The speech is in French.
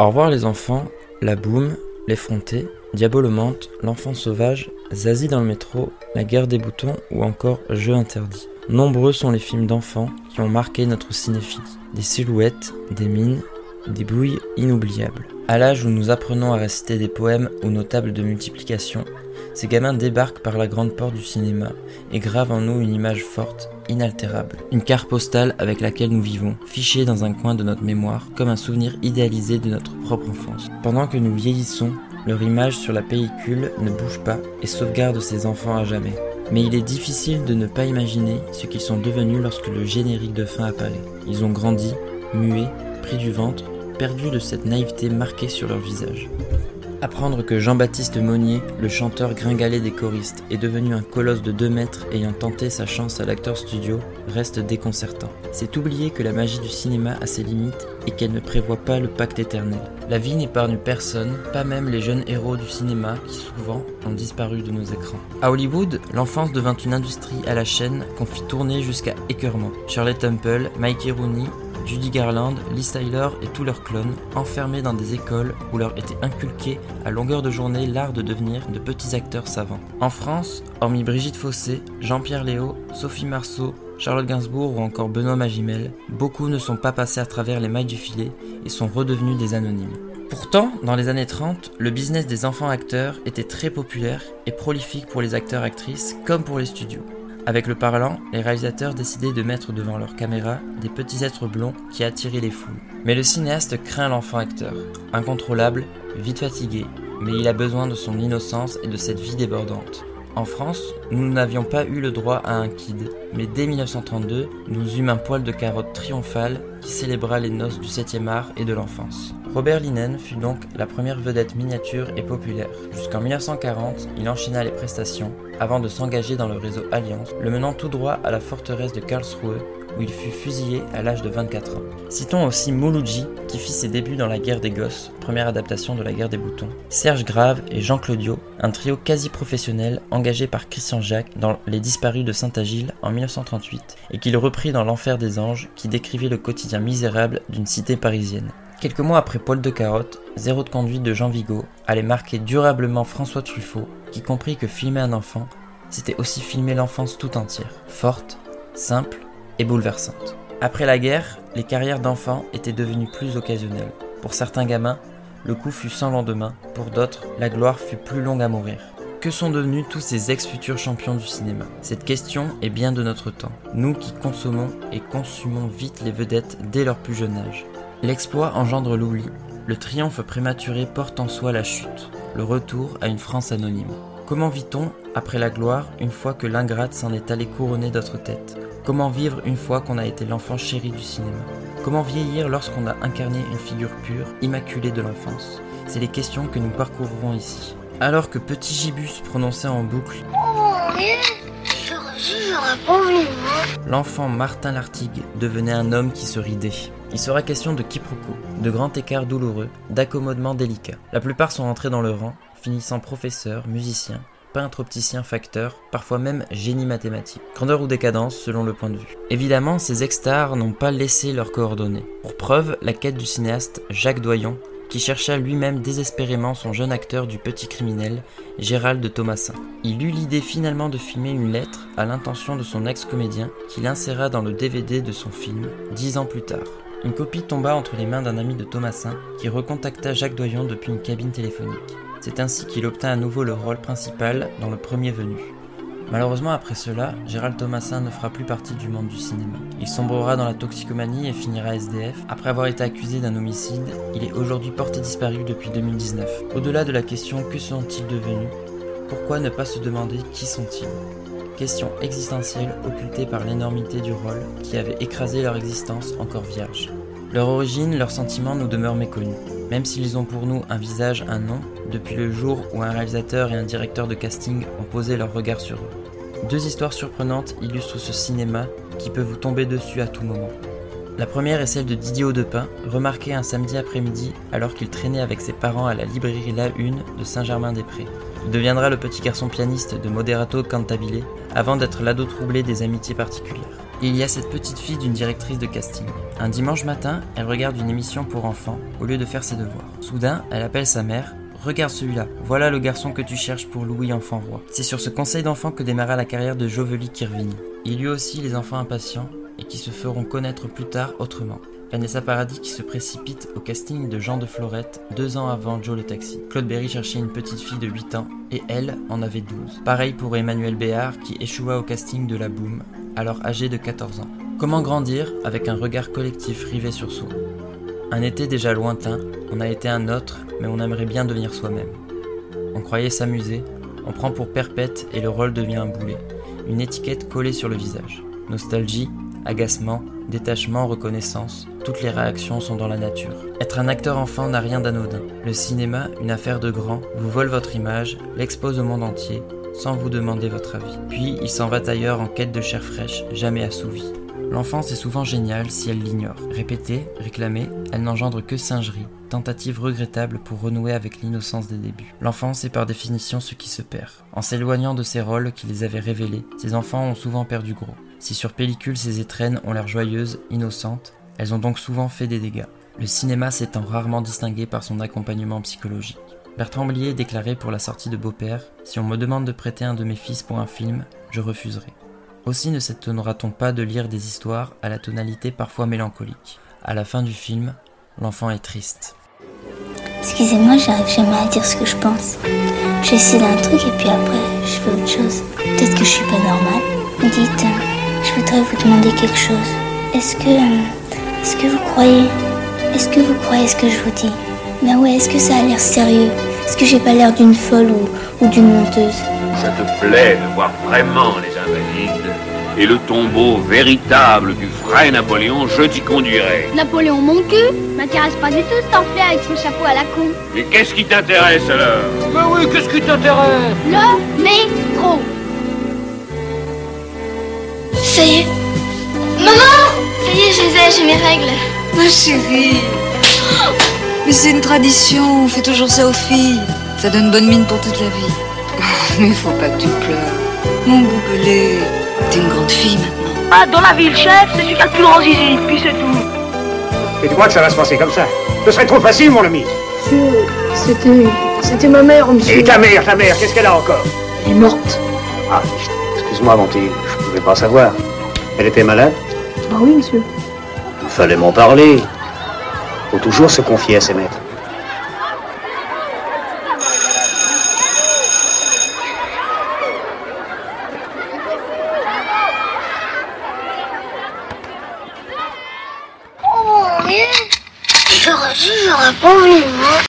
Au revoir les enfants, La Boum, L'Effronté, Diabolomante, L'Enfant Sauvage, Zazie dans le métro, La Guerre des Boutons ou encore Jeux interdits. Nombreux sont les films d'enfants qui ont marqué notre cinéphilie. Des silhouettes, des mines, des bouilles inoubliables. À l'âge où nous apprenons à réciter des poèmes ou nos tables de multiplication, ces gamins débarquent par la grande porte du cinéma et gravent en nous une image forte, inaltérable. Une carte postale avec laquelle nous vivons, fichée dans un coin de notre mémoire, comme un souvenir idéalisé de notre propre enfance. Pendant que nous vieillissons, leur image sur la pellicule ne bouge pas et sauvegarde ces enfants à jamais. Mais il est difficile de ne pas imaginer ce qu'ils sont devenus lorsque le générique de fin apparaît. Ils ont grandi, muets, pris du ventre, perdus de cette naïveté marquée sur leur visage. Apprendre que Jean-Baptiste Monnier, le chanteur gringalet des choristes, est devenu un colosse de 2 mètres ayant tenté sa chance à l'acteur studio reste déconcertant. C'est oublier que la magie du cinéma a ses limites et qu'elle ne prévoit pas le pacte éternel. La vie n'épargne personne, pas même les jeunes héros du cinéma qui souvent ont disparu de nos écrans. À Hollywood, l'enfance devint une industrie à la chaîne qu'on fit tourner jusqu'à écœurement. Shirley Temple, Mikey Rooney, Judy Garland, Lee Tyler et tous leurs clones, enfermés dans des écoles où leur était inculqué à longueur de journée l'art de devenir de petits acteurs savants. En France, hormis Brigitte Fossé, Jean-Pierre Léo, Sophie Marceau, Charlotte Gainsbourg ou encore Benoît Magimel, beaucoup ne sont pas passés à travers les mailles du filet et sont redevenus des anonymes. Pourtant, dans les années 30, le business des enfants acteurs était très populaire et prolifique pour les acteurs-actrices comme pour les studios. Avec le parlant, les réalisateurs décidaient de mettre devant leur caméra des petits êtres blonds qui attiraient les foules. Mais le cinéaste craint l'enfant acteur. Incontrôlable, vite fatigué, mais il a besoin de son innocence et de cette vie débordante. En France, nous n'avions pas eu le droit à un kid, mais dès 1932, nous eûmes un poil de carotte triomphal qui célébra les noces du 7e art et de l'enfance. Robert Linen fut donc la première vedette miniature et populaire. Jusqu'en 1940, il enchaîna les prestations avant de s'engager dans le réseau Alliance, le menant tout droit à la forteresse de Karlsruhe où il fut fusillé à l'âge de 24 ans. Citons aussi Mouloudji, qui fit ses débuts dans La guerre des gosses, première adaptation de La guerre des boutons, Serge Grave et Jean Claudio, un trio quasi professionnel engagé par Christian Jacques dans Les disparus de Saint-Agile en 1938, et qu'il reprit dans L'enfer des anges, qui décrivait le quotidien misérable d'une cité parisienne. Quelques mois après Paul de Carotte, Zéro de conduite de Jean Vigo allait marquer durablement François Truffaut, qui comprit que filmer un enfant, c'était aussi filmer l'enfance tout entière, forte, simple et bouleversante. Après la guerre, les carrières d'enfants étaient devenues plus occasionnelles. Pour certains gamins, le coup fut sans lendemain, pour d'autres, la gloire fut plus longue à mourir. Que sont devenus tous ces ex-futurs champions du cinéma? Cette question est bien de notre temps, nous qui consommons et consumons vite les vedettes dès leur plus jeune âge. L'exploit engendre l'oubli, le triomphe prématuré porte en soi la chute, le retour à une France anonyme. Comment vit-on après la gloire une fois que l'ingrate s'en est allé couronner d'autres têtes? Comment vivre une fois qu'on a été l'enfant chéri du cinéma? Comment vieillir lorsqu'on a incarné une figure pure, immaculée de l'enfance? C'est les questions que nous parcourrons ici. Alors que Petit Gibus prononçait en boucle L'enfant Martin Lartigue devenait un homme qui se ridait. Il sera question de quiproquos, de grands écarts douloureux, d'accommodements délicats. La plupart sont entrés dans le rang, finissant professeurs, musiciens, peintre, opticien, facteur, parfois même génie mathématique. Grandeur ou décadence selon le point de vue. Évidemment, ces ex-stars n'ont pas laissé leurs coordonnées. Pour preuve, la quête du cinéaste Jacques Doyon, qui chercha lui-même désespérément son jeune acteur du petit criminel, Gérald Thomasin. Il eut l'idée finalement de filmer une lettre à l'intention de son ex-comédien qu'il inséra dans le DVD de son film dix ans plus tard. Une copie tomba entre les mains d'un ami de Thomasin qui recontacta Jacques Doyon depuis une cabine téléphonique. C'est ainsi qu'il obtint à nouveau le rôle principal dans Le Premier Venu. Malheureusement, après cela, Gérald Thomasin ne fera plus partie du monde du cinéma. Il sombrera dans la toxicomanie et finira SDF. Après avoir été accusé d'un homicide, il est aujourd'hui porté disparu depuis 2019. Au-delà de la question que sont-ils devenus, pourquoi ne pas se demander qui sont-ils? Question existentielle occultée par l'énormité du rôle qui avait écrasé leur existence encore vierge. Leur origine, leurs sentiments nous demeurent méconnus. Même s'ils ont pour nous un visage, un nom, depuis le jour où un réalisateur et un directeur de casting ont posé leur regard sur eux. Deux histoires surprenantes illustrent ce cinéma qui peut vous tomber dessus à tout moment. La première est celle de Didier Audepin, remarqué un samedi après-midi alors qu'il traînait avec ses parents à la librairie La Une de Saint-Germain-des-Prés. Il deviendra le petit garçon pianiste de Moderato Cantabile avant d'être l'ado troublé des amitiés particulières. Il y a cette petite fille d'une directrice de casting. Un dimanche matin, elle regarde une émission pour enfants au lieu de faire ses devoirs. Soudain, elle appelle sa mère. Regarde celui-là, voilà le garçon que tu cherches pour Louis Enfant Roi. C'est sur ce conseil d'enfant que démarra la carrière de Joveli Kirvini. Il eut aussi les enfants impatients et qui se feront connaître plus tard autrement. Vanessa Paradis qui se précipite au casting de Jean de Florette deux ans avant Joe le Taxi. Claude Berry cherchait une petite fille de 8 ans et elle en avait 12. Pareil pour Emmanuel Béard qui échoua au casting de La Boom, alors âgé de 14 ans. Comment grandir avec un regard collectif rivé sur soi? Un été déjà lointain, on a été un autre, mais on aimerait bien devenir soi-même. On croyait s'amuser, on prend pour perpète et le rôle devient un boulet, une étiquette collée sur le visage. Nostalgie, agacement, détachement, reconnaissance, toutes les réactions sont dans la nature. Être un acteur enfant n'a rien d'anodin. Le cinéma, une affaire de grand, vous vole votre image, l'expose au monde entier, sans vous demander votre avis. Puis il s'en va ailleurs en quête de chair fraîche, jamais assouvie. L'enfance est souvent géniale si elle l'ignore. Répétée, réclamée, elle n'engendre que singerie, tentative regrettable pour renouer avec l'innocence des débuts. L'enfance est par définition ce qui se perd. En s'éloignant de ces rôles qui les avaient révélés, ces enfants ont souvent perdu gros. Si sur pellicule ces étrennes ont l'air joyeuses, innocentes, elles ont donc souvent fait des dégâts. Le cinéma s'étant rarement distingué par son accompagnement psychologique. Bertrand Blier déclarait pour la sortie de Beau-Père Si on me demande de prêter un de mes fils pour un film, je refuserai. Aussi ne s'étonnera-t-on pas de lire des histoires à la tonalité parfois mélancolique. À la fin du film, l'enfant est triste. Excusez-moi, j'arrive jamais à dire ce que je pense. J'essaie d'un truc et puis après, je fais autre chose. Peut-être que je suis pas normale. Dites, euh, je voudrais vous demander quelque chose. Est-ce que, euh, est-ce que vous croyez, est-ce que vous croyez ce que je vous dis? Ben ouais, est-ce que ça a l'air sérieux? Est-ce que j'ai pas l'air d'une folle ou, ou d'une menteuse? Ça te plaît de voir vraiment les invalides et le tombeau véritable du vrai Napoléon, je t'y conduirai. Napoléon mon cul M'intéresse pas du tout cet enflé avec son chapeau à la con. Mais qu'est-ce qui t'intéresse alors? Mais oui, qu'est-ce qui t'intéresse? Le métro Ça y est. Maman Ça y est, je les ai, j'ai mes règles. Ma chérie. Mais c'est une tradition, on fait toujours ça aux filles. Ça donne bonne mine pour toute la vie. Mais faut pas que tu pleures. Mon boubelé, t'es une grande fille maintenant. Ah, dans la ville, chef, c'est le plus grand zizi, puis c'est tout. Et tu crois que ça va se passer comme ça? Ce serait trop facile, mon ami. C'était. C'était ma mère, monsieur. Et ta mère, ta mère, qu'est-ce qu'elle a encore? Elle est morte. Ah, excuse-moi, mon pouvais pas savoir. Elle était malade Bah oui, monsieur. Il fallait m'en parler. Faut toujours se confier à ses maîtres.